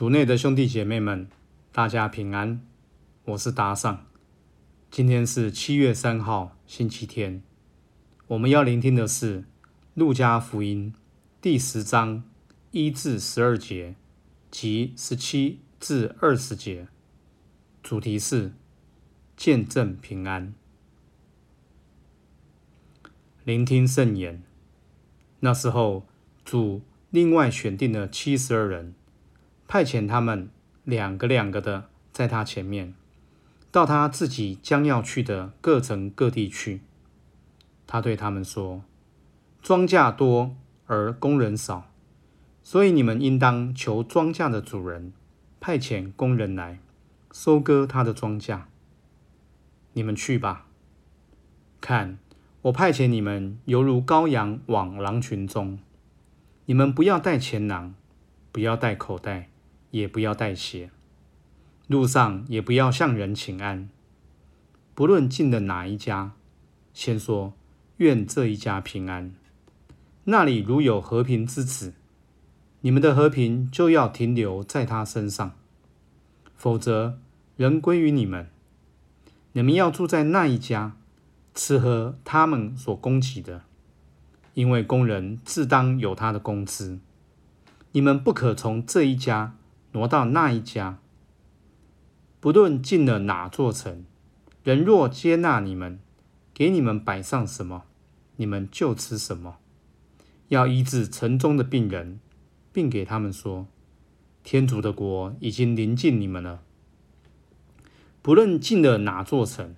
主内的兄弟姐妹们，大家平安，我是达尚。今天是七月三号，星期天。我们要聆听的是《路加福音》第十章一至十二节及十七至二十节，主题是见证平安。聆听圣言。那时候，主另外选定了七十二人。派遣他们两个两个的在他前面，到他自己将要去的各城各地去。他对他们说：“庄稼多而工人少，所以你们应当求庄稼的主人派遣工人来收割他的庄稼。你们去吧。看，我派遣你们犹如羔羊往狼群中。你们不要带钱囊，不要带口袋。”也不要带鞋，路上也不要向人请安。不论进了哪一家，先说愿这一家平安。那里如有和平之子，你们的和平就要停留在他身上；否则，人归于你们。你们要住在那一家，吃喝他们所供给的，因为工人自当有他的工资。你们不可从这一家。挪到那一家，不论进了哪座城，人若接纳你们，给你们摆上什么，你们就吃什么。要医治城中的病人，并给他们说：天主的国已经临近你们了。不论进了哪座城，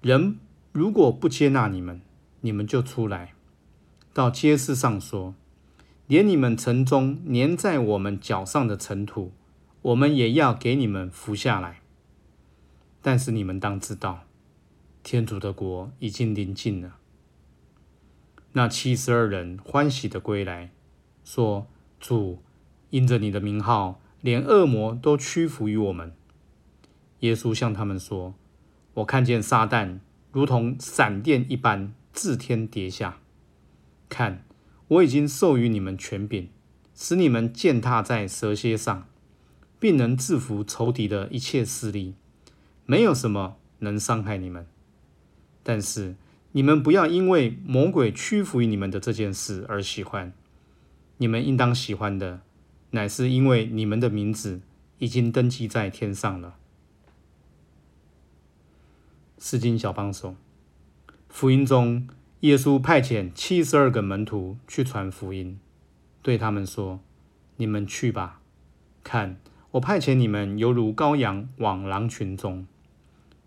人如果不接纳你们，你们就出来，到街市上说。连你们城中粘在我们脚上的尘土，我们也要给你们扶下来。但是你们当知道，天主的国已经临近了。那七十二人欢喜的归来，说：“主，因着你的名号，连恶魔都屈服于我们。”耶稣向他们说：“我看见撒旦如同闪电一般自天跌下，看。”我已经授予你们权柄，使你们践踏在蛇蝎上，并能制服仇敌的一切势力，没有什么能伤害你们。但是你们不要因为魔鬼屈服于你们的这件事而喜欢，你们应当喜欢的，乃是因为你们的名字已经登记在天上了。诗经小帮手，福音中。耶稣派遣七十二个门徒去传福音，对他们说：“你们去吧，看，我派遣你们犹如羔羊往狼群中。”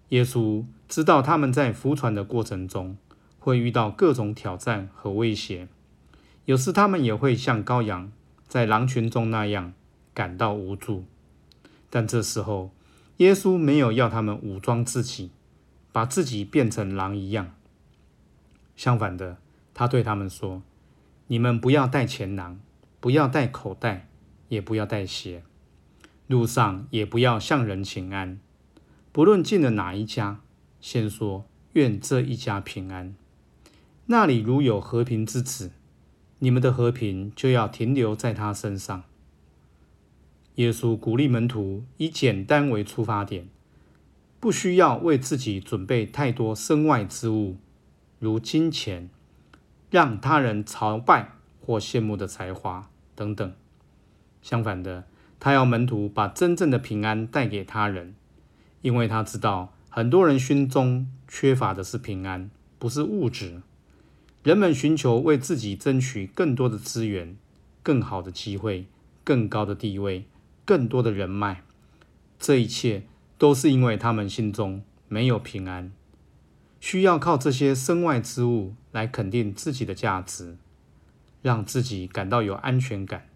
耶稣知道他们在服传的过程中会遇到各种挑战和威胁，有时他们也会像羔羊在狼群中那样感到无助。但这时候，耶稣没有要他们武装自己，把自己变成狼一样。相反的，他对他们说：“你们不要带钱囊，不要带口袋，也不要带鞋，路上也不要向人请安。不论进了哪一家，先说愿这一家平安。那里如有和平之子，你们的和平就要停留在他身上。”耶稣鼓励门徒以简单为出发点，不需要为自己准备太多身外之物。如金钱、让他人朝拜或羡慕的才华等等。相反的，他要门徒把真正的平安带给他人，因为他知道很多人心中缺乏的是平安，不是物质。人们寻求为自己争取更多的资源、更好的机会、更高的地位、更多的人脉，这一切都是因为他们心中没有平安。需要靠这些身外之物来肯定自己的价值，让自己感到有安全感。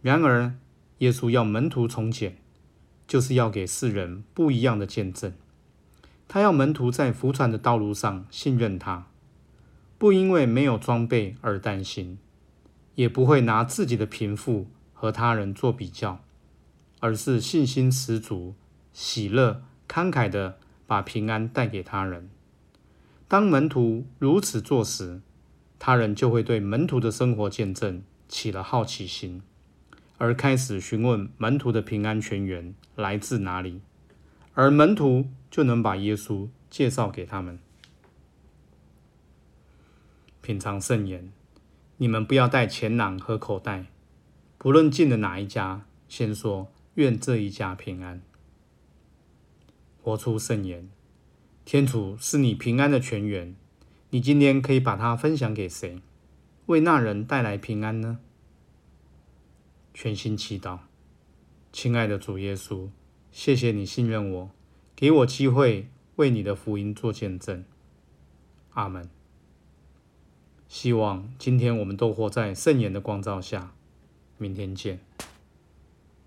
然而，耶稣要门徒从简，就是要给世人不一样的见证。他要门徒在服传的道路上信任他，不因为没有装备而担心，也不会拿自己的贫富和他人做比较，而是信心十足、喜乐慷慨的。把平安带给他人。当门徒如此做时，他人就会对门徒的生活见证起了好奇心，而开始询问门徒的平安泉源来自哪里，而门徒就能把耶稣介绍给他们。品尝圣言，你们不要带钱囊和口袋，不论进了哪一家，先说愿这一家平安。活出圣言，天主是你平安的泉源，你今天可以把它分享给谁，为那人带来平安呢？全心祈祷，亲爱的主耶稣，谢谢你信任我，给我机会为你的福音做见证。阿门。希望今天我们都活在圣言的光照下。明天见。